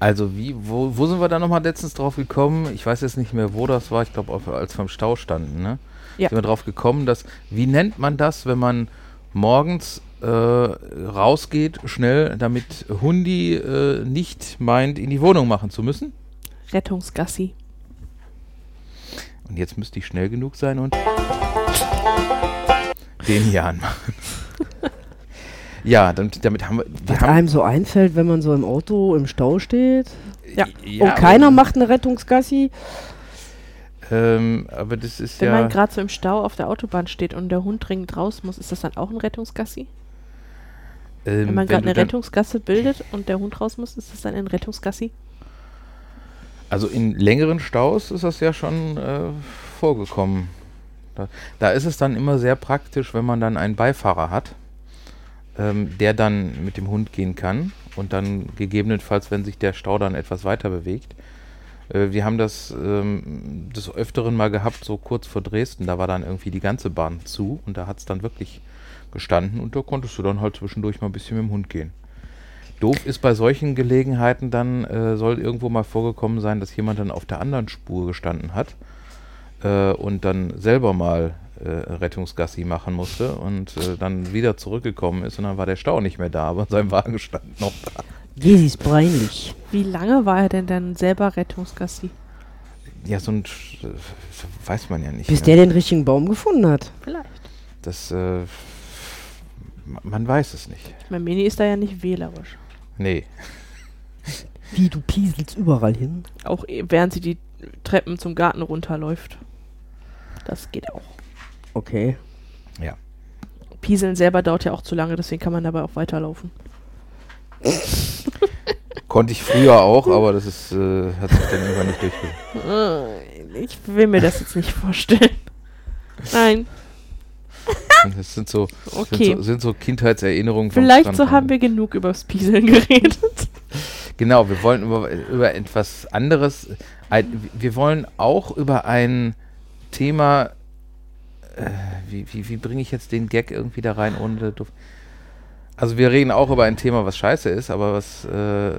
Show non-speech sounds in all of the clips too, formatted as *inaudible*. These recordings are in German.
Also wie, wo, wo sind wir da nochmal letztens drauf gekommen? Ich weiß jetzt nicht mehr, wo das war. Ich glaube, als wir im Stau standen, ne? Ja. Sind wir drauf gekommen, dass, wie nennt man das, wenn man morgens äh, rausgeht, schnell, damit Hundi äh, nicht meint, in die Wohnung machen zu müssen? Rettungsgassi. Und jetzt müsste ich schnell genug sein und den hier anmachen. *laughs* ja, damit, damit haben wir. wir Was haben, einem so einfällt, wenn man so im Auto im Stau steht Ja. und keiner macht eine Rettungsgassi. Ähm, aber das ist Wenn ja. man gerade so im Stau auf der Autobahn steht und der Hund dringend raus muss, ist das dann auch ein Rettungsgassi? ähm, Wenn man gerade eine Rettungsgasse bildet und der Hund raus muss, ist das dann ein Rettungsgassi? Also in längeren Staus ist das ja schon äh, vorgekommen. Da, da ist es dann immer sehr praktisch, wenn man dann einen Beifahrer hat, ähm, der dann mit dem Hund gehen kann und dann gegebenenfalls, wenn sich der Stau dann etwas weiter bewegt. Äh, wir haben das ähm, des Öfteren mal gehabt, so kurz vor Dresden, da war dann irgendwie die ganze Bahn zu und da hat es dann wirklich gestanden und da konntest du dann halt zwischendurch mal ein bisschen mit dem Hund gehen. Doof ist bei solchen Gelegenheiten dann, äh, soll irgendwo mal vorgekommen sein, dass jemand dann auf der anderen Spur gestanden hat äh, und dann selber mal äh, Rettungsgassi machen musste und äh, dann wieder zurückgekommen ist und dann war der Stau nicht mehr da, aber sein Wagen stand noch da. Jesus ist peinlich. Wie lange war er denn dann selber Rettungsgassi? Ja, so ein äh, weiß man ja nicht. Bis ne? der den richtigen Baum gefunden hat. Vielleicht. Das, äh, ma- man weiß es nicht. Ich meine, Mini ist da ja nicht wählerisch. Nee. *laughs* Wie, du pieselst überall hin? Auch eh- während sie die Treppen zum Garten runterläuft. Das geht auch. Okay. Pieseln selber dauert ja auch zu lange, deswegen kann man dabei auch weiterlaufen. *laughs* Konnte ich früher auch, aber das ist, äh, hat sich dann irgendwann nicht durchgesetzt. Äh, Ich will mir das jetzt nicht vorstellen. Nein, Das sind so, okay. sind so, sind so Kindheitserinnerungen Vielleicht so haben wir genug übers Pieseln geredet. Genau, wir wollen über, über etwas anderes. Ein, wir wollen auch über ein Thema. Äh, wie wie, wie bringe ich jetzt den Gag irgendwie da rein, ohne. doof- Also, wir reden auch über ein Thema, was scheiße ist, aber was. Äh,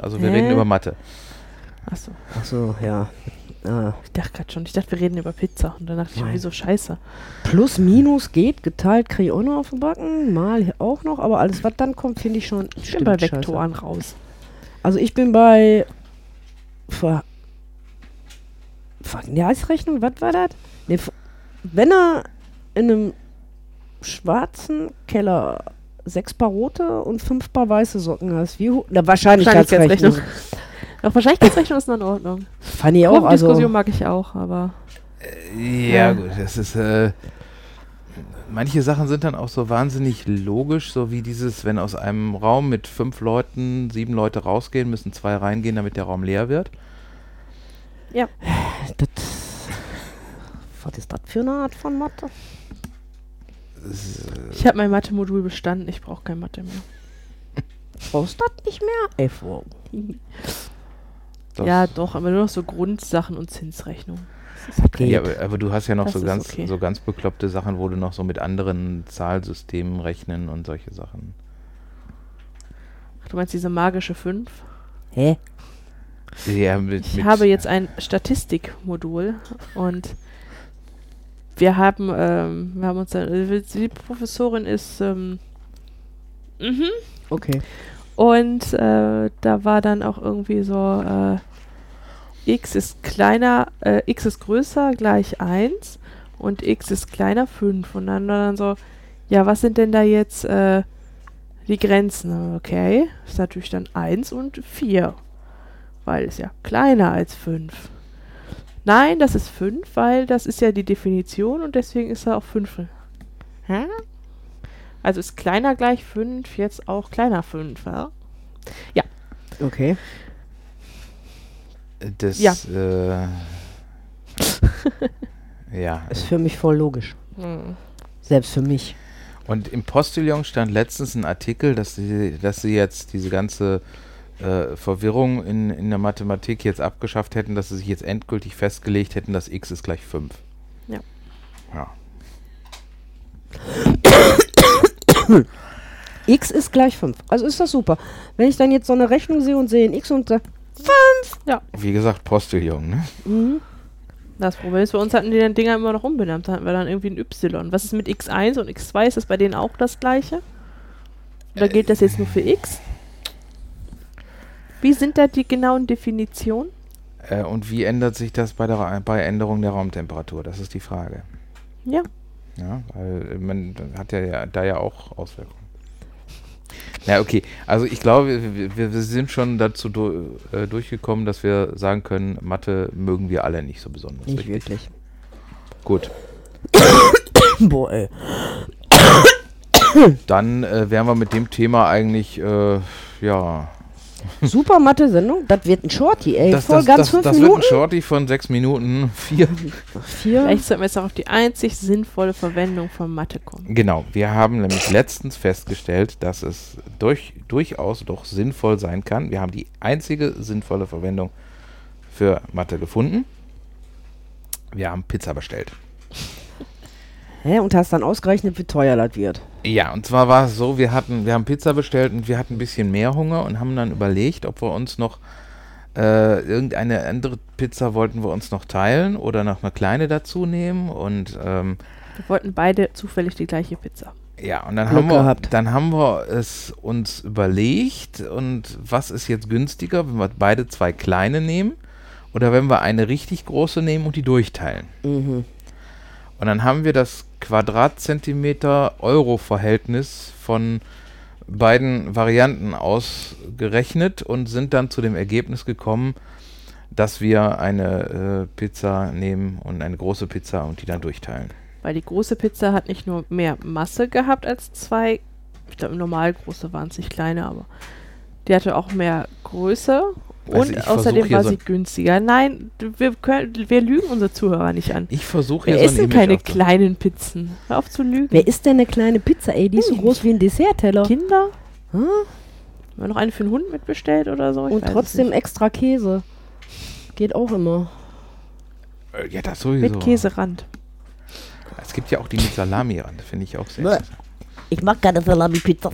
also, wir Hä? reden über Mathe. Achso, Ach so, ja. Ah. ich dachte gerade schon. Ich dachte, wir reden über Pizza. Und dann dachte ich, wieso scheiße? Plus, Minus geht, geteilt kriege ich auch noch auf den Backen, mal auch noch, aber alles, was dann kommt, finde ich schon. Ich bin bei scheiße. Vektoren raus. Also ich bin bei Ver Vergleichsrechnung, was war das? Nee, wenn er in einem schwarzen Keller sechs Paar rote und fünf Paar weiße Socken hast, wie hoch? Na, Wahrscheinlichkeitsrechnung. Wahrscheinlichkeitsrechnung. Auch Wahrscheinlichkeitsrechnung *laughs* ist noch in Ordnung. Fand ich auch, also Diskussion mag ich auch, aber Ja, Ja. gut, das ist. Äh, manche Sachen sind dann auch so wahnsinnig logisch, so wie dieses, wenn aus einem Raum mit fünf Leuten sieben Leute rausgehen, müssen zwei reingehen, damit der Raum leer wird. das, was ist das für eine Art von Mathe? Äh, ich habe mein Mathe-Modul bestanden. Ich brauche kein Mathe mehr. *laughs* Brauchst du das nicht mehr? FO. das- Ja, doch, aber nur noch so Grundsachen und Zinsrechnung. Geht. Ja, aber, aber du hast ja noch Das so ganz, okay. so ganz bekloppte Sachen, wo du noch so mit anderen Zahlsystemen rechnen und solche Sachen. Ach, du meinst diese magische 5? Hä? Ja, mit, Ich mit, habe jetzt ein Statistikmodul und wir haben, ähm, wir haben uns dann, äh, die Professorin ist, ähm, mhm. Okay. Und äh, da war dann auch irgendwie so, äh, x ist kleiner, äh, x ist größer gleich 1 und x ist kleiner 5. Und dann war dann so, ja, was sind denn da jetzt äh, die Grenzen? Okay, ist natürlich dann 1 und 4, weil es ja kleiner als 5. Nein, das ist 5, weil das ist ja die Definition und deswegen ist er auch 5. Hä? Also ist kleiner gleich 5 jetzt auch kleiner 5, ja? Okay. das, Ja. äh, ja. *laughs* Ist für mich voll logisch. Hm. Selbst für mich. Und im Postillon stand letztens ein Artikel, dass sie, dass sie jetzt diese ganze äh, Verwirrung in, in der Mathematik jetzt abgeschafft hätten, dass sie sich jetzt endgültig festgelegt hätten, dass x ist gleich 5. Ja. Ja. x ist gleich 5. Also ist das super. Wenn ich dann jetzt so eine Rechnung sehe und sehe ein x und sage, Wie gesagt, Postillon, ne? Mhm. Das Problem ist, bei uns hatten die den Dinger immer noch umbenannt. Da hatten wir dann irgendwie ein Y. Was ist mit X1 und X2? Ist das bei denen auch das gleiche? Oder gilt das jetzt nur für X? Wie sind da die genauen Definitionen? Äh, und wie ändert sich das bei, der, bei Änderung der Raumtemperatur? Das ist die Frage. Ja. Ja, weil äh, man hat ja, ja da ja auch Auswirkungen. Ja, okay. Also ich glaube, wir, wir wir sind schon dazu du, äh, durchgekommen, dass wir sagen können, Mathe mögen wir alle nicht so besonders. Nicht richtig? wirklich. Gut. *coughs* Boah, ey. Dann äh, wären wir mit dem Thema eigentlich, äh, ja. Super Mathe-Sendung. Das wird ein Shorty, ey. das Voll das, ganz das, fünf das wird ein Minuten. Shorty von sechs Minuten. Vier. Vier. Vielleicht sollten wir jetzt auch auf die einzig sinnvolle Verwendung von Mathe kommen. Genau, wir haben nämlich letztens festgestellt, dass es durch, durchaus doch sinnvoll sein kann. Wir haben die einzige sinnvolle Verwendung für Mathe gefunden. Wir haben Pizza bestellt. Hä? Und hast dann ausgerechnet, wie teuer das wird. Ja, und zwar war es so, wir hatten, wir haben Pizza bestellt und wir hatten ein bisschen mehr Hunger und haben dann überlegt, ob wir uns noch äh, irgendeine andere Pizza wollten wir uns noch teilen oder noch eine kleine dazu nehmen und ähm, Wir wollten beide zufällig die gleiche Pizza. Ja, und dann Glück haben, wir, gehabt. dann haben wir es uns überlegt und was ist jetzt günstiger, wenn wir beide zwei kleine nehmen oder wenn wir eine richtig große nehmen und die durchteilen. Mhm. Und dann haben wir das Quadratzentimeter-Euro-Verhältnis von beiden Varianten ausgerechnet und sind dann zu dem Ergebnis gekommen, dass wir eine äh, Pizza nehmen und eine große Pizza und die dann durchteilen. Weil die große Pizza hat nicht nur mehr Masse gehabt als zwei. Ich glaube, normal große waren es nicht kleine, aber die hatte auch mehr Größe. Also und außerdem war so sie günstiger. Nein, wir, können, wir lügen unsere Zuhörer nicht an. Ich versuche Wir hier so essen Image keine aufzubauen. kleinen Pizzen. Hör auf zu lügen. Wer isst denn eine kleine Pizza, ey? Die ist so groß wie ein Dessertteller. Kinder? Hm? Haben wir noch eine für den Hund mitbestellt oder so? Ich Und trotzdem extra Käse. Geht auch immer. Äh, Ja, das sowieso. Mit Käserand. Es gibt ja auch die mit Salami ran, das finde ich auch sehr interessant. Ich mag keine Salami-Pizza.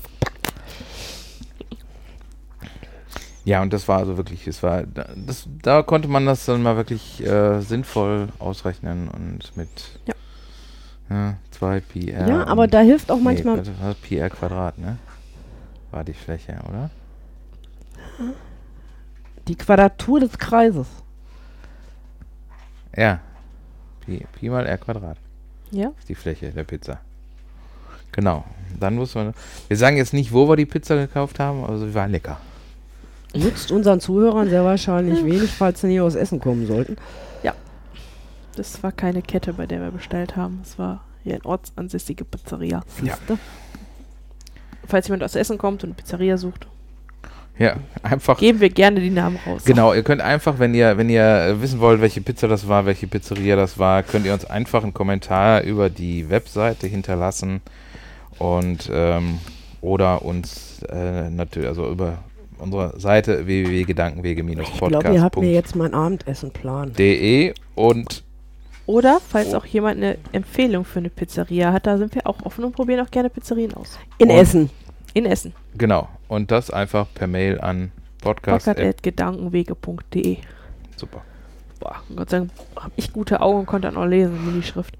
Ja, und das war also wirklich, es war, da- das, da konnte man das dann mal wirklich äh, sinnvoll ausrechnen und mit Ja. ja, 2 PR. Ja, aber da hilft auch nee, manchmal. das war PR Quadrat, ne? War die Fläche, oder? Die Quadratur des Kreises. Ja. Pi, Pi mal R Quadrat Ja? ist die Fläche der Pizza. Genau. Dann muss man. Wir sagen jetzt nicht, wo wir die Pizza gekauft haben, aber sie war lecker. Nutzt unseren Zuhörern sehr wahrscheinlich wenig, falls sie nie aus Essen kommen sollten. Das war keine Kette, bei der wir bestellt haben. Es war hier eine ortsansässige Pizzeria. Ja. Falls jemand aus Essen kommt und eine Pizzeria sucht, Ja, einfach. geben wir gerne die Namen raus. Genau, ihr könnt einfach, wenn ihr, wenn ihr wissen wollt, welche Pizza das war, welche Pizzeria das war, könnt ihr uns einfach einen Kommentar über die Webseite hinterlassen und ähm, oder uns äh, natürlich, also über unsere Seite Ich glaube, ihr habt mir www.gedankenwege-podcast.de jetzt mein Abendessen plan. und Oder falls auch jemand eine Empfehlung für eine Pizzeria hat, da sind wir auch offen und probieren auch gerne Pizzerien aus. In Und- Essen. In Essen. genau, und das einfach per Mail an Podcast. Podcast.gedankenwege.de. Super. Boah, Gott sei Dank habe ich gute Augen und konnte dann auch lesen, Minischrift.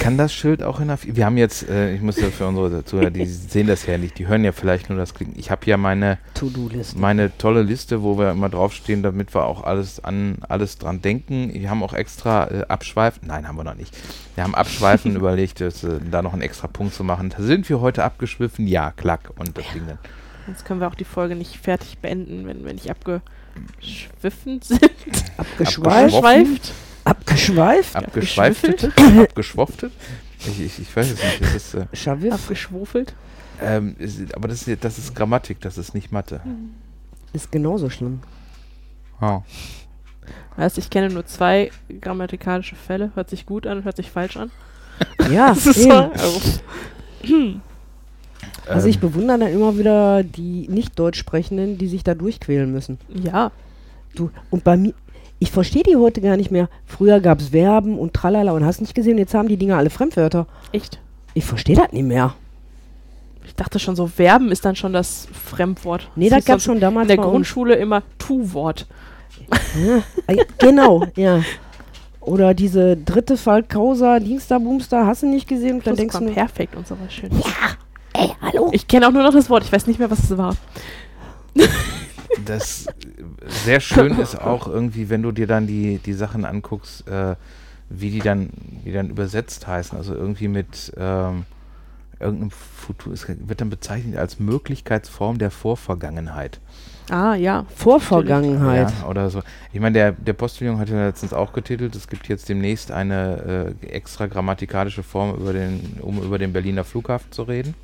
Kann das Schild auch in der. Wir haben jetzt, äh, ich muss ja für unsere Zuhörer, die *laughs* sehen das ja nicht, die hören ja vielleicht nur das Klicken. Ich habe ja meine To-Do-Liste. meine tolle Liste, wo wir immer draufstehen, damit wir auch alles an alles dran denken. Wir haben auch extra äh, abschweifen. Nein, haben wir noch nicht. Wir haben abschweifen *laughs* überlegt, dass, äh, da noch einen extra Punkt zu machen. Da sind wir heute abgeschwiffen? Ja, klack. Und das Ding dann. Sonst können wir auch die Folge nicht fertig beenden, wenn wir nicht abgeschwiffen sind. Abgeschweift. Abgeschweift. Abgeschweift. Abgeschweiftet? Abgeschwoftet? Ich, ich, ich weiß es nicht. Das ist, äh. Abgeschwofelt. ähm, ist, aber das ist, das ist Grammatik, das ist nicht Mathe. Ist genauso schlimm. Oh. Heißt, ich kenne nur zwei grammatikalische Fälle. Hört sich gut an und hört sich falsch an. Ja, *laughs* Das ist so, *clears throat* also, ich Ähm, bewundere dann immer wieder die nicht Deutsch sprechenden, die sich da durchquälen müssen. ja, Du, und bei mir, ich verstehe die heute gar nicht mehr. Früher gab es Verben und tralala und hast nicht gesehen, jetzt haben die Dinger alle Fremdwörter. echt. Ich verstehe das nicht mehr. Ich dachte schon, so Verben ist dann schon das Fremdwort. Nee, das gab sonst schon damals in der uns. Grundschule immer Tu-Wort. Ah, ja, genau, ja. Oder diese dritte Fall Causa, Dienstag, Boomster, hast du nicht gesehen? Und dann denkst du, perfekt und sowas schön. Ey, hallo. Ich kenne auch nur noch das Wort, ich weiß nicht mehr, was es war. Das sehr schön ist *laughs* auch irgendwie, wenn du dir dann die, die Sachen anguckst, äh, wie die dann, wie dann übersetzt heißen. Also irgendwie mit ähm, irgendeinem Futur, es wird dann bezeichnet als Möglichkeitsform der Vorvergangenheit. Ah, ja. Vorvergangenheit. Ja, oder so. Ich meine, der, der Postillon hat ja letztens auch getitelt, es gibt jetzt demnächst eine äh, extra grammatikalische Form, über den, um über den Berliner Flughafen zu reden.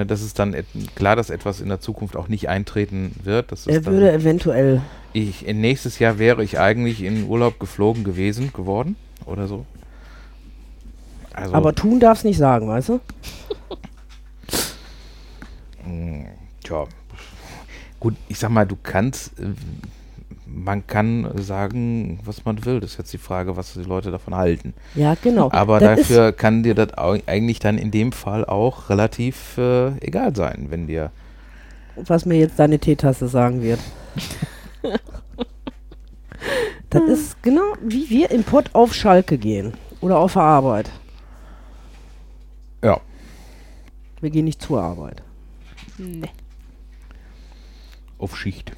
Ne, das ist dann klar, dass etwas in der Zukunft auch nicht eintreten wird. Das Er dann, würde eventuell. ich, in nächstes Jahr wäre ich eigentlich in Urlaub geflogen gewesen, geworden oder so. Also, Aber tun darf's nicht sagen, weißt du? *laughs* mh, tja, gut, ich sag mal, du kannst, äh, man kann sagen, was man will. Das ist jetzt die Frage, was die Leute davon halten. Ja, genau. Aber Das dafür kann dir das eigentlich dann in dem Fall auch relativ äh, egal sein, wenn dir. was mir jetzt deine Teetasse sagen wird. das ist genau wie wir im Pott auf Schalke gehen. Oder auf der Arbeit. Ja. Wir gehen nicht zur Arbeit. Nee. Auf Schicht.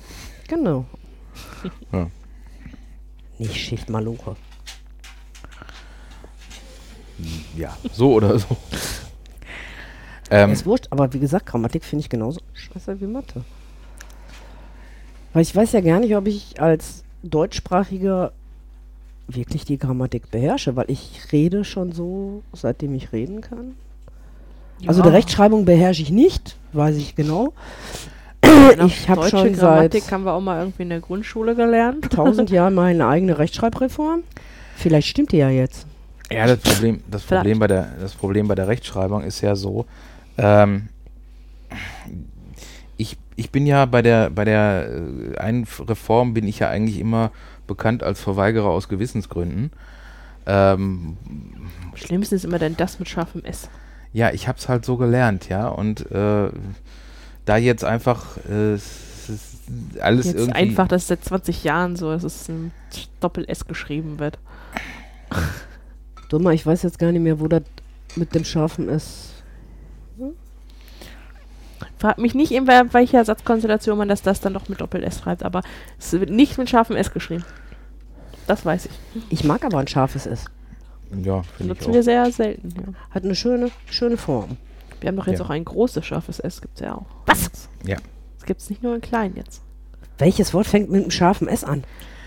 Genau. *laughs* Ja. Nicht Schicht Maluche. Ja, so oder so. Ähm, Ist wurscht, aber wie gesagt, Grammatik finde ich genauso scheiße wie Mathe. Weil ich weiß ja gar nicht, ob ich als Deutschsprachiger wirklich die Grammatik beherrsche, weil ich rede schon so, seitdem ich reden kann. Also Ja. die Rechtschreibung beherrsche ich nicht, weiß ich genau. Genau, ich habe schon Grammatik seit haben wir auch mal irgendwie in der Grundschule gelernt. *laughs* tausend Jahren meine eigene Rechtschreibreform. Vielleicht stimmt die ja jetzt. ja, das Problem, das Vielleicht. Problem bei der, das Problem bei der Rechtschreibung ist ja so. Ähm, ich, ich bin ja bei der, bei der äh, einen Reform bin ich ja eigentlich immer bekannt als Verweigerer aus Gewissensgründen. Ähm, Schlimmsten ist immer dann das mit scharfem S. ja, ich habe es halt so gelernt, ja. Und äh, da jetzt einfach äh, es ist alles Jetzt irgendwie. einfach, dass es seit 20 Jahren so, dass es ein Doppel-S geschrieben wird. Dummer, ich weiß jetzt gar nicht mehr, wo das mit dem scharfen S. Frag mich nicht, in wel- welcher Satzkonstellation man das, das dann doch mit Doppel-S schreibt, aber es wird nicht mit scharfem S geschrieben. Das weiß ich. Ich mag aber ein scharfes S. Ja, finde ich Nutzen wir sehr selten. Ja. Hat eine schöne, schöne Form. Wir haben doch jetzt Ja. auch ein großes scharfes S, gibt es ja auch. Was? Ja. Das gibt es nicht nur in klein jetzt. Welches Wort fängt mit einem scharfen S an?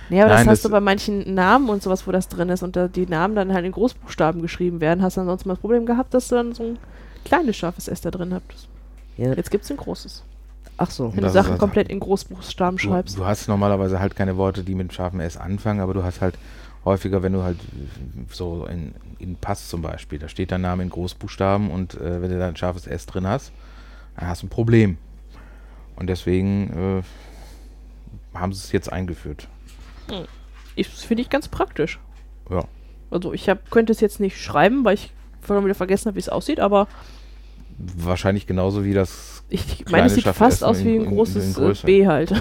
Nee, aber Nein, das hast das- du bei manchen Namen und sowas, wo das drin ist und da die Namen dann halt in Großbuchstaben geschrieben werden, hast du dann sonst mal das Problem gehabt, dass du dann so ein kleines scharfes S da drin hattest. Ja. Jetzt gibt es ein großes. Ach so. Wenn du Sachen also- komplett in Großbuchstaben Du, schreibst. du hast normalerweise halt keine Worte, die mit scharfem S anfangen, aber du hast halt häufiger, wenn du halt so in, in Pass zum Beispiel, da steht dein Name in Großbuchstaben und äh, wenn du da ein scharfes S drin hast, dann hast du ein Problem. Und deswegen äh, haben sie es jetzt eingeführt. Ich, das finde ich ganz praktisch. Ja. Also ich hab, könnte es jetzt nicht schreiben, weil ich schon wieder vergessen habe, wie es aussieht, aber Wahrscheinlich genauso wie das. ich meine, es sieht fast S aus in- wie in- ein in großes äh. B halt.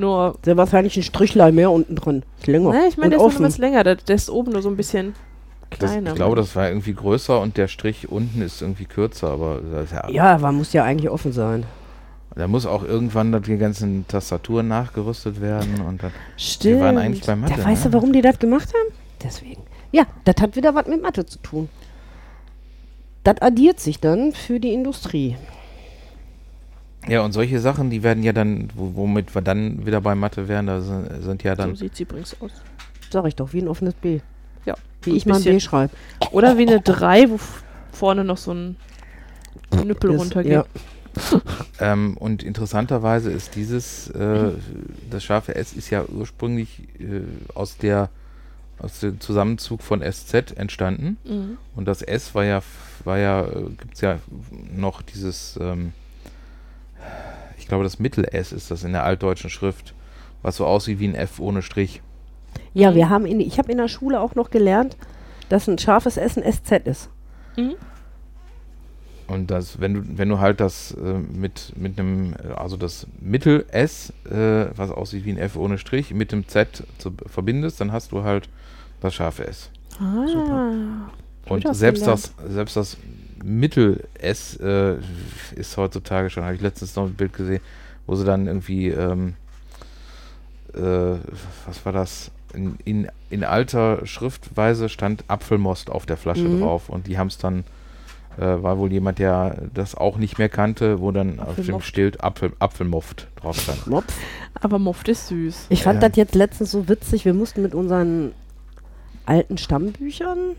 Nur, Sehr wahrscheinlich ein Strichlein mehr unten drin. Ist länger. ne, ich meine, der ist nur noch was länger. Der, der ist oben nur so ein bisschen das kleiner. ich glaube, das war irgendwie größer und der Strich unten ist irgendwie kürzer, aber das ist ja, Ja, aber muss ja eigentlich offen sein. da muss auch irgendwann dann die ganzen Tastaturen nachgerüstet werden und dann. Stimmt. Wir waren eigentlich bei Mathe. Da weißt ne? du, warum die das gemacht haben? Deswegen. Ja, das hat wieder was mit Mathe zu tun. Das addiert sich dann für die Industrie. Ja, und solche Sachen, die werden ja dann, wo- womit wir dann wieder bei Mathe wären, da sind, sind ja so dann. sieht sie übrigens aus. Sag ich doch, wie ein offenes B. Ja. Wie ich mal ein. B schreibe. Oder wie eine 3, wo vorne noch so ein Knüppel Das- runtergeht. ja. *laughs* Ähm, und interessanterweise ist dieses, äh, das scharfe S ist ja ursprünglich äh, aus der aus dem Zusammenzug von SZ entstanden. Mhm. Und das S war ja, f- war ja, gibt es ja noch dieses, ähm, ich glaube, das Mittel-S ist das in der altdeutschen Schrift, was so aussieht wie ein F ohne Strich. Ja, wir haben in, ich habe in der Schule auch noch gelernt, dass ein scharfes S ein SZ ist. Mhm. Und das, wenn du, wenn du halt das äh, mit, mit einem, also das Mittel S, äh, was aussieht wie ein F ohne Strich, mit dem Z zu, verbindest, dann hast du halt das scharfe S. Ah. Super. Und selbst gelernt. das, selbst das Mittel S äh, ist heutzutage schon, habe ich letztens noch ein Bild gesehen, wo sie dann irgendwie, ähm, äh, was war das? In, in, in alter Schriftweise stand Apfelmost auf der Flasche Mhm. drauf und die haben es dann, äh, war wohl jemand, der das auch nicht mehr kannte, wo dann auf dem. Schild Apfel, Apfelmoft drauf stand. Mops. Aber Moft ist süß. Ich fand Ja. das jetzt letztens so witzig. Wir mussten mit unseren alten Stammbüchern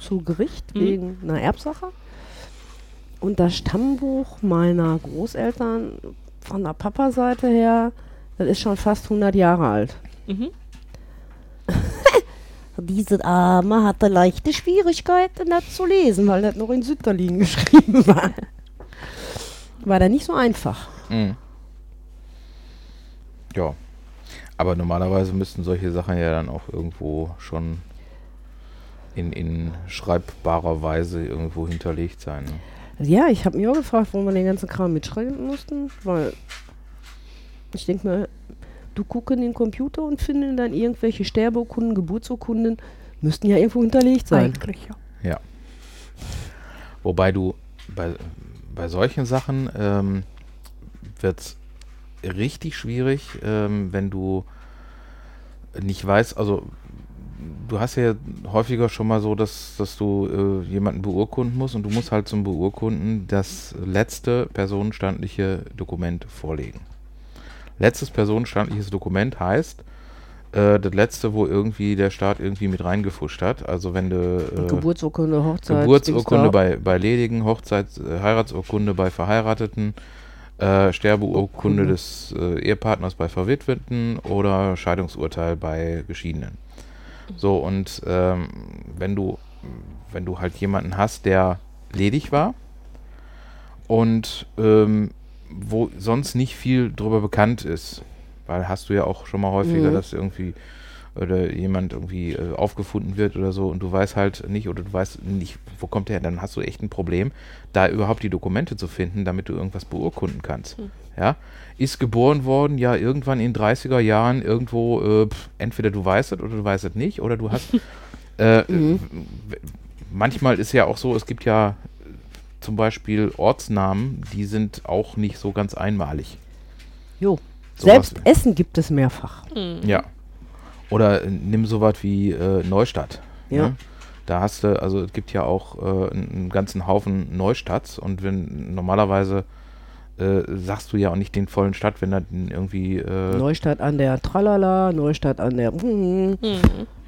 zu Gericht Mhm. wegen einer Erbsache. Und das Stammbuch meiner Großeltern von der Papa-Seite her, das ist schon fast 100 Jahre alt. Mhm. *laughs* Diese Arme hatte leichte Schwierigkeiten, das zu lesen, weil das noch in Sütterlin *laughs* geschrieben war. War da nicht so einfach. Mhm. Ja. Aber normalerweise müssten solche Sachen ja dann auch irgendwo schon in, in schreibbarer Weise irgendwo hinterlegt sein. Ne? Ja, ich habe mich auch gefragt, warum wir den ganzen Kram mitschreiben mussten, weil ich denke mir, du guckst in den Computer und findest dann irgendwelche Sterbeurkunden, Geburtsurkunden, müssten ja irgendwo hinterlegt sein. Eigentlich, ja. Wobei du bei, bei solchen Sachen ähm, wird es richtig schwierig, ähm, wenn du nicht weißt, also du hast ja häufiger schon mal so, dass, dass du äh, jemanden beurkunden musst und du musst halt zum Beurkunden das letzte personenstandliche Dokument vorlegen. Letztes personenstandliches Dokument heißt, äh, das letzte, wo irgendwie der Staat irgendwie mit reingefuscht hat. Also wenn du äh, Geburtsurkunde, Hochzeit. Geburtsurkunde bei, bei Ledigen, Hochzeits-, äh, Heiratsurkunde bei Verheirateten, äh, Sterbeurkunde Urkunde. des äh, Ehepartners bei Verwitweten oder Scheidungsurteil bei Geschiedenen. So, und ähm, wenn du, wenn du halt jemanden hast, der ledig war und ähm, wo sonst nicht viel drüber bekannt ist, weil hast du ja auch schon mal häufiger, Mhm. dass irgendwie oder jemand irgendwie äh, aufgefunden wird oder so und du weißt halt nicht oder du weißt nicht, wo kommt der her, dann hast du echt ein Problem, da überhaupt die Dokumente zu finden, damit du irgendwas beurkunden kannst. Hm. Ja, ist geboren worden, ja, irgendwann in 30er Jahren irgendwo, äh, pf, entweder du weißt es oder du weißt es nicht oder du hast, *laughs* äh, Mhm. w- manchmal ist ja auch so, es gibt ja zum Beispiel Ortsnamen, die sind auch nicht so ganz einmalig. Jo. Sowas- Selbst Essen gibt es mehrfach. Mhm. Ja. Oder äh, nimm sowas wie äh, Neustadt. Ja. Ne? Da hast du, also es gibt ja auch äh, einen, einen ganzen Haufen Neustadts und wenn normalerweise äh, sagst du ja auch nicht den vollen Stadt, wenn da irgendwie äh, Neustadt an der Tralala, Neustadt an der. Mhm.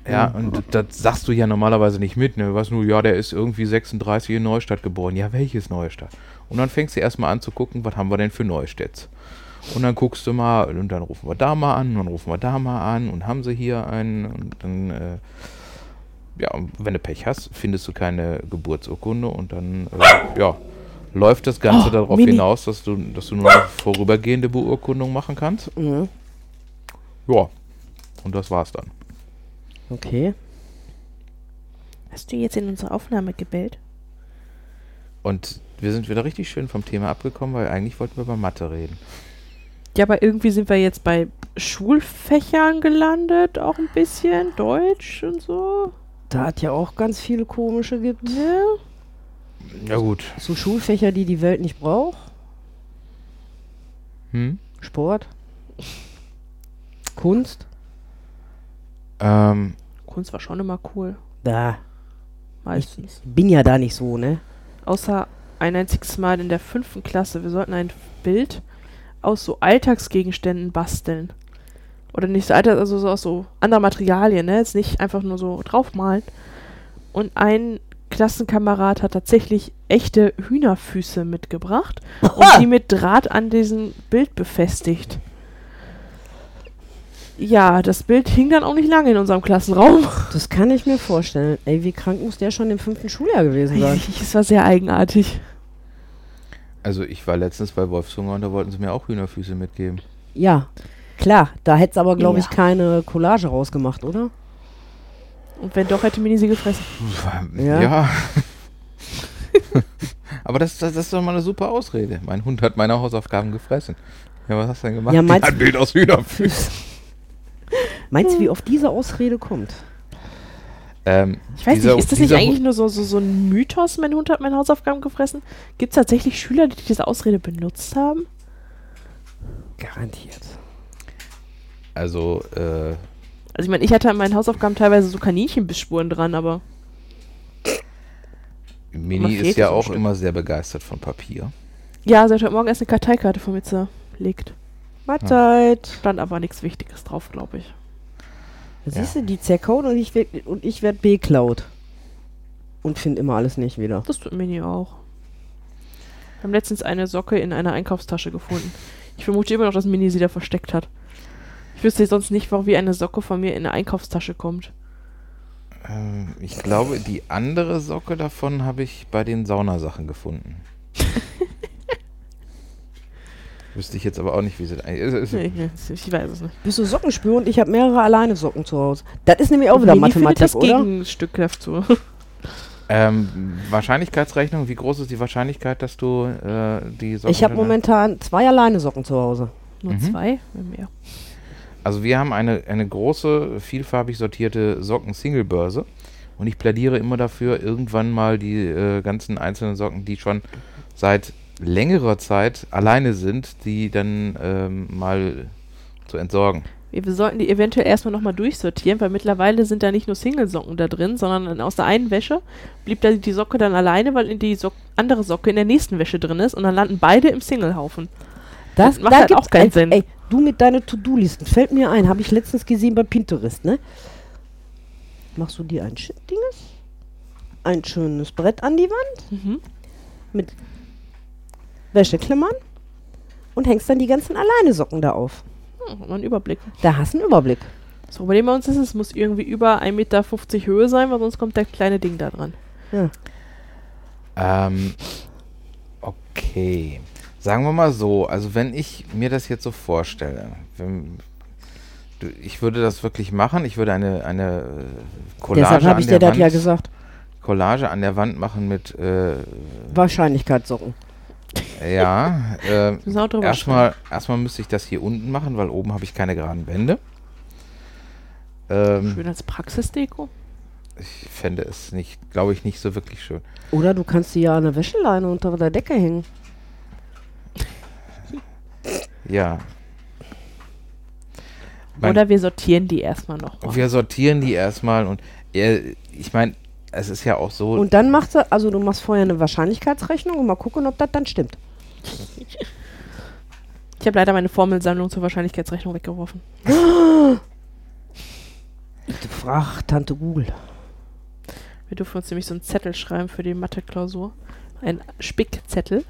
Ja und das sagst du ja normalerweise nicht mit, ne? Was nur, ja, der ist irgendwie 36 in Neustadt geboren. Ja, welches Neustadt? Und dann fängst du erstmal an zu gucken, was haben wir denn für Neustädts? Und dann guckst du mal, und dann rufen wir da mal an, und dann rufen wir da mal an und haben sie hier einen und dann, äh, ja, wenn du Pech hast, findest du keine Geburtsurkunde und dann, äh, ja, läuft das Ganze Oh, darauf Mini. hinaus, dass du, dass du nur eine vorübergehende Beurkundung machen kannst. Mhm. Ja, und das war's dann. Okay. Hast du jetzt in unsere Aufnahme gebellt? Und wir sind wieder richtig schön vom Thema abgekommen, weil eigentlich wollten wir über Mathe reden. Ja, aber irgendwie sind wir jetzt bei Schulfächern gelandet, auch ein bisschen. Deutsch und so. Da hat ja auch ganz viele komische gibt. Ja. Ja gut. So Schulfächer, die die Welt nicht braucht. Hm? Sport. Kunst. Ähm, Kunst war schon immer cool. Da. Meistens. Bin ja da nicht so, ne? Außer ein einziges Mal in der fünften Klasse. Wir sollten ein Bild aus so Alltagsgegenständen basteln. Oder nicht so Alltags, also so aus so anderen Materialien, ne? Jetzt nicht einfach nur so draufmalen. Und ein Klassenkamerad hat tatsächlich echte Hühnerfüße mitgebracht *laughs* und die mit Draht an diesem Bild befestigt. Ja, das Bild hing dann auch nicht lange in unserem Klassenraum. *laughs* Das kann ich mir vorstellen. Ey, wie krank muss der schon im fünften Schuljahr gewesen sein? *laughs* Es war sehr eigenartig. also ich war letztens bei Wolfshunger und da wollten sie mir auch Hühnerfüße mitgeben. Ja, klar. Da hätte es aber, glaube Ja. ich, keine Collage rausgemacht, oder? Und wenn doch, hätte Mini sie gefressen. Ja. Ja. *laughs* Aber das, das, das ist doch mal eine super Ausrede. Mein Hund hat meine Hausaufgaben gefressen. Ja, was hast du denn gemacht? Ja, meinst hat Bild aus Hühnerfüßen. *laughs* Meinst du, wie oft diese Ausrede kommt? ähm, Ich weiß dieser- nicht, ist das nicht eigentlich nur so, so, so ein Mythos, mein Hund hat meine Hausaufgaben gefressen? Gibt es tatsächlich Schüler, die diese Ausrede benutzt haben? Garantiert. Also, äh, Also ich meine, ich hatte an meinen Hausaufgaben teilweise so Kaninchenbissspuren dran, aber Mini ist ja auch Stück. immer sehr begeistert von Papier. ja, sie hat heute Morgen erst eine Karteikarte von mir zerlegt. Mahlzeit. Stand aber nichts Wichtiges drauf, glaube ich. Da Siehst du, die zerkauen und ich, werd- und ich werde beklaut. Und finde immer alles nicht wieder. Das tut Mini auch. Wir haben letztens eine Socke in einer Einkaufstasche gefunden. Ich vermute immer noch, dass Mini sie da versteckt hat. Ich wüsste sonst nicht, warum wie eine Socke von mir in eine Einkaufstasche kommt. Ähm, ich glaube, die andere Socke davon habe ich bei den Saunasachen gefunden. *laughs* Wüsste ich jetzt aber auch nicht, wie sie da. Ist, *laughs* ist, Nee, ich, weiß es nicht. Bist du Sockenspür und ich habe mehrere alleine Socken zu Hause. Das ist nämlich auch wieder findet Mathematik, das oder? Gegenstück dazu. *laughs* ähm, Wahrscheinlichkeitsrechnung, wie groß ist die Wahrscheinlichkeit, dass du äh, die Socken. Ich habe momentan zwei alleine Socken zu Hause. Nur Mhm. zwei? Mehr. Also wir haben eine, eine große, vielfarbig sortierte Socken-Singlebörse und ich plädiere immer dafür, irgendwann mal die äh, ganzen einzelnen Socken, die schon seit längerer Zeit alleine sind, die dann ähm, mal zu entsorgen. Wir, sollten die eventuell erstmal nochmal durchsortieren, weil mittlerweile sind da nicht nur Singlesocken da drin, sondern aus der einen Wäsche blieb da die Socke dann alleine, weil die Sock andere Socke in der nächsten Wäsche drin ist und dann landen beide im Singlehaufen. Das, macht halt gibt's- auch keinen ey, Sinn. Ey, du mit deinen To-Do-Listen, fällt mir ein, habe ich letztens gesehen bei Pinterest, ne? Machst du dir ein schön- Dinges? Ein schönes Brett an die Wand Mhm. mit Wäscheklemmern und hängst dann die ganzen alleine Socken da auf. Hm, man einen Überblick. Da hast du einen Überblick. Das Problem bei uns ist, es muss irgendwie über 1,50 Meter Höhe sein, weil sonst kommt das kleine Ding da dran. Ja. Ähm, okay. Sagen wir mal so, also wenn ich mir das jetzt so vorstelle, wenn, du, ich würde das wirklich machen, ich würde eine, eine äh, Collage, Deshalb habe an ich der dir das Wand, ja gesagt. Collage an der Wand machen mit, äh, Wahrscheinlichkeitssocken. ja, *laughs* äh, erstmal, erstmal müsste ich das hier unten machen, weil oben habe ich keine geraden Wände. Ähm, Schön als Praxisdeko. ich fände es nicht, glaube ich, nicht so wirklich schön. Oder du kannst dir ja eine Wäscheleine unter der Decke hängen. Ja. Mein- Oder wir sortieren die erstmal noch. mal. Wir sortieren die erstmal und äh, ich meine, es ist ja auch so, Und dann machst du, also du machst vorher eine Wahrscheinlichkeitsrechnung und mal gucken, ob das dann stimmt. Ich habe leider meine Formelsammlung zur Wahrscheinlichkeitsrechnung weggeworfen. Frag Tante Google. Wir dürfen uns nämlich so einen Zettel schreiben für die Mathe-Klausur. Ein Spickzettel,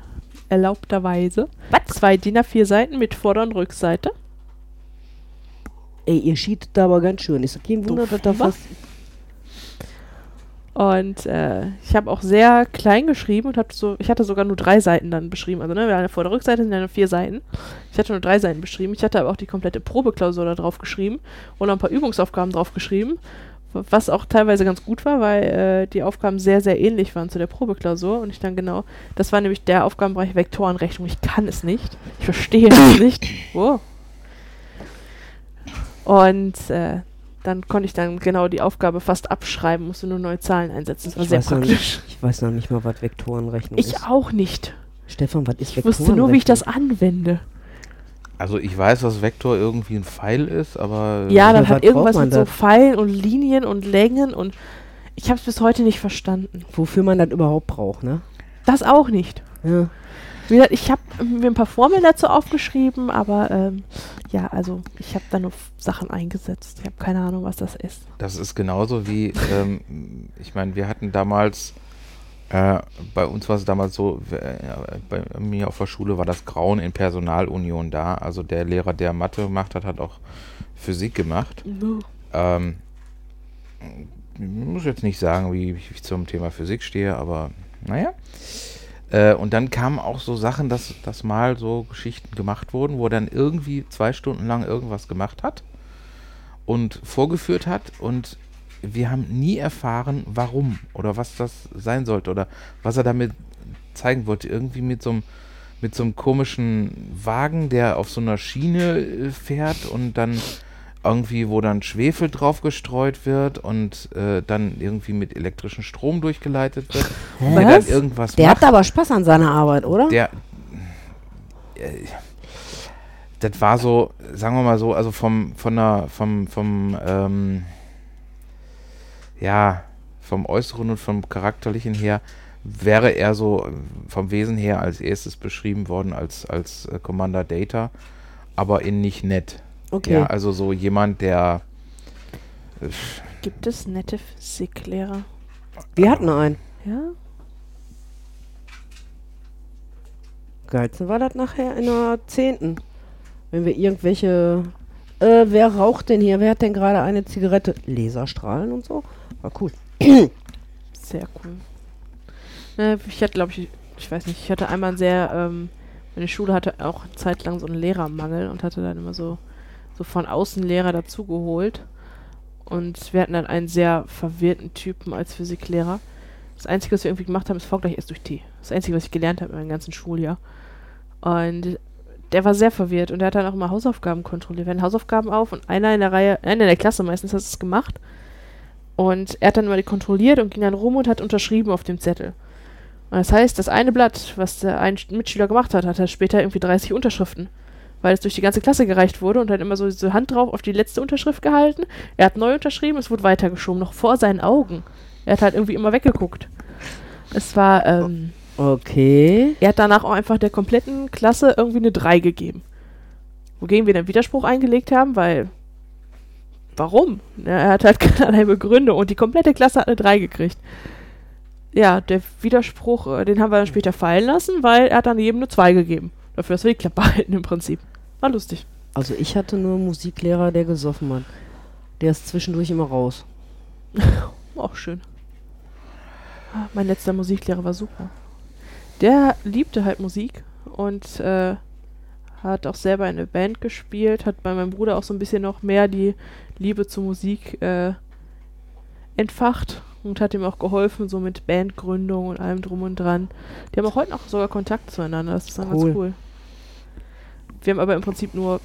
erlaubterweise. Zwei DIN A4 Seiten mit Vorder- und Rückseite. Ey, ihr cheatet da aber ganz schön. Ist kein Wunder, dass da was? Und äh, ich habe auch sehr klein geschrieben und hatte so, ich hatte sogar nur drei Seiten dann beschrieben. Also ne, wir haben eine Vor- der Rückseite sind ja nur vier Seiten. Ich hatte nur drei Seiten beschrieben. Ich hatte aber auch die komplette Probeklausur da drauf geschrieben und noch ein paar Übungsaufgaben drauf geschrieben. Was auch teilweise ganz gut war, weil äh, die Aufgaben sehr, sehr ähnlich waren zu der Probeklausur. Und ich dann genau, das war nämlich der Aufgabenbereich Vektorenrechnung. Ich kann es nicht. Ich verstehe es *clears throat* nicht. Wow. Und äh, dann konnte ich dann genau die Aufgabe fast abschreiben, musste nur neue Zahlen einsetzen. Das war Ich sehr weiß, noch praktisch. nicht, ich weiß noch nicht mal, was Vektorenrechnung Ich ist. auch nicht. Stefan, was ist Ich wusste nur, wie ich das Vektorenrechnung? anwende. Also ich weiß, dass Vektor irgendwie ein Pfeil ist, aber Ja, dann hat irgendwas mit so? Pfeilen und Linien und Längen und ich habe es bis heute nicht verstanden. Wofür man das überhaupt braucht, ne? Das auch nicht. Ja. Wie gesagt, ich habe mir ein paar Formeln dazu aufgeschrieben, aber ähm, ja, also ich habe da nur Sachen eingesetzt. Ich habe keine Ahnung, was das ist. das ist genauso wie, ähm, ich meine, wir hatten damals, äh, bei uns war es damals so, äh, bei mir auf der Schule war das Grauen in Personalunion da. Also der Lehrer, der Mathe gemacht hat, hat auch Physik gemacht. Ähm, ich muss jetzt nicht sagen, wie ich zum Thema Physik stehe, aber naja. Äh, und dann kamen auch so Sachen, dass, dass mal so Geschichten gemacht wurden, wo er dann irgendwie zwei Stunden lang irgendwas gemacht hat und vorgeführt hat und wir haben nie erfahren, warum oder was das sein sollte oder was er damit zeigen wollte. Irgendwie mit so einem mit so einem komischen Wagen, der auf so einer Schiene äh, fährt und dann irgendwie, wo dann Schwefel drauf gestreut wird und äh, dann irgendwie mit elektrischem Strom durchgeleitet wird. Was? Der dann irgendwas Der macht. hat aber Spaß an seiner Arbeit, oder? Der. Äh, das war so, sagen wir mal so, also vom, von der, vom, vom, ähm, ja, vom Äußeren und vom Charakterlichen her wäre er so äh, vom Wesen her als erstes beschrieben worden als, als äh, Commander Data, aber in nicht nett. Okay. Ja, also so jemand, der. äh, Gibt es nette Physiklehrer? Wir hatten einen. Ja? Geilsten war das nachher in der zehnten. Wenn wir irgendwelche. Äh, wer raucht denn hier? Wer hat denn gerade eine Zigarette? Laserstrahlen und so? War cool. *coughs* Sehr cool. Äh, ich hatte, glaube ich, ich weiß nicht, ich hatte einmal sehr, ähm, meine Schule hatte auch zeitlang so einen Lehrermangel und hatte dann immer so, so von außen Lehrer dazugeholt. Und wir hatten dann einen sehr verwirrten Typen als Physiklehrer. Das Einzige, was wir irgendwie gemacht haben, ist V gleich S durch T. Das Einzige, was ich gelernt habe in meinem ganzen Schuljahr. Und der war sehr verwirrt und der hat dann auch immer Hausaufgaben kontrolliert. Wir hatten Hausaufgaben auf und einer in der Reihe, einer in der Klasse meistens hat es gemacht. Und er hat dann immer die kontrolliert und ging dann rum und hat unterschrieben auf dem Zettel. Und das heißt, das eine Blatt, was der ein Mitschüler gemacht hat, hat er später irgendwie 30 Unterschriften. Weil es durch die ganze Klasse gereicht wurde und hat immer so diese Hand drauf auf die letzte Unterschrift gehalten. Er hat neu unterschrieben, es wurde weitergeschoben, noch vor seinen Augen. Er hat halt irgendwie immer weggeguckt. Es war, ähm, Okay. er hat danach auch einfach der kompletten Klasse irgendwie eine 3 gegeben. Wogegen wir dann Widerspruch eingelegt haben, weil. Warum? Er hat halt *laughs* keinerlei Begründung und die komplette Klasse hat eine 3 gekriegt. Ja, der Widerspruch, äh, den haben wir dann später fallen lassen, weil er hat dann jedem eine 2 gegeben. Dafür, dass wir die Klappe *laughs* halten im Prinzip. War lustig. Also ich hatte nur einen Musiklehrer, der gesoffen hat. Der ist zwischendurch immer raus. *laughs* Auch schön. Ah, Mein letzter Musiklehrer war super. Der liebte halt Musik und äh, hat auch selber in eine Band gespielt, hat bei meinem Bruder auch so ein bisschen noch mehr die Liebe zur Musik äh, entfacht und hat ihm auch geholfen, so mit Bandgründung und allem drum und dran. Die haben auch heute noch sogar Kontakt zueinander, das ist dann Cool. ganz cool. Wir haben aber im Prinzip nur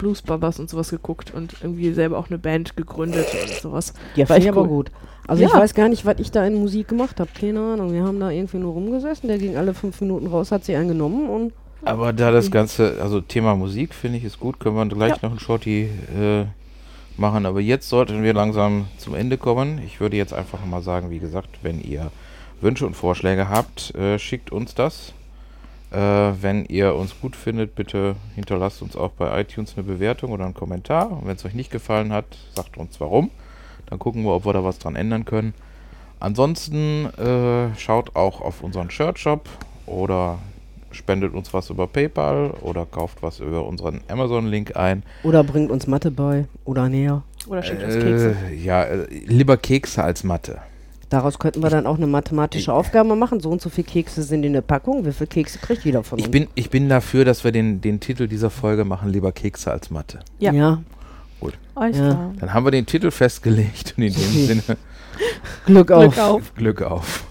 Blues Brothers und sowas geguckt und irgendwie selber auch eine Band gegründet und sowas. Ja, War finde ich echt aber cool. gut. Also ich Ja. weiß gar nicht, was ich da in Musik gemacht habe. Keine Ahnung. Wir haben da irgendwie nur rumgesessen. Der ging alle fünf Minuten raus, hat sich einen genommen und Aber da das Ganze, also Thema Musik finde ich ist gut, können wir gleich Ja. noch ein Shorty äh, machen. Aber jetzt sollten wir langsam zum Ende kommen. Ich würde jetzt einfach mal sagen, wie gesagt, wenn ihr Wünsche und Vorschläge habt, äh, schickt uns das. Äh, wenn ihr uns gut findet, bitte hinterlasst uns auch bei iTunes eine Bewertung oder einen Kommentar. Und wenn es euch nicht gefallen hat, sagt uns warum. Dann gucken wir, ob wir da was dran ändern können. Ansonsten äh, schaut auch auf unseren Shirt-Shop oder spendet uns was über PayPal oder kauft was über unseren Amazon-Link ein. oder bringt uns Mathe bei oder näher. Oder schickt uns Kekse. Äh, ja, äh, lieber Kekse als Mathe. Daraus könnten wir dann auch eine mathematische Aufgabe machen. So und so viele Kekse sind in der Packung. Wie viele Kekse kriegt jeder von uns? Ich bin, ich bin dafür, dass wir den, den Titel dieser Folge machen, lieber Kekse als Mathe. Ja. ja. Alles Ja. klar. Dann haben wir den Titel festgelegt und in dem *laughs* Sinne Glück auf. Glück auf. Glück auf.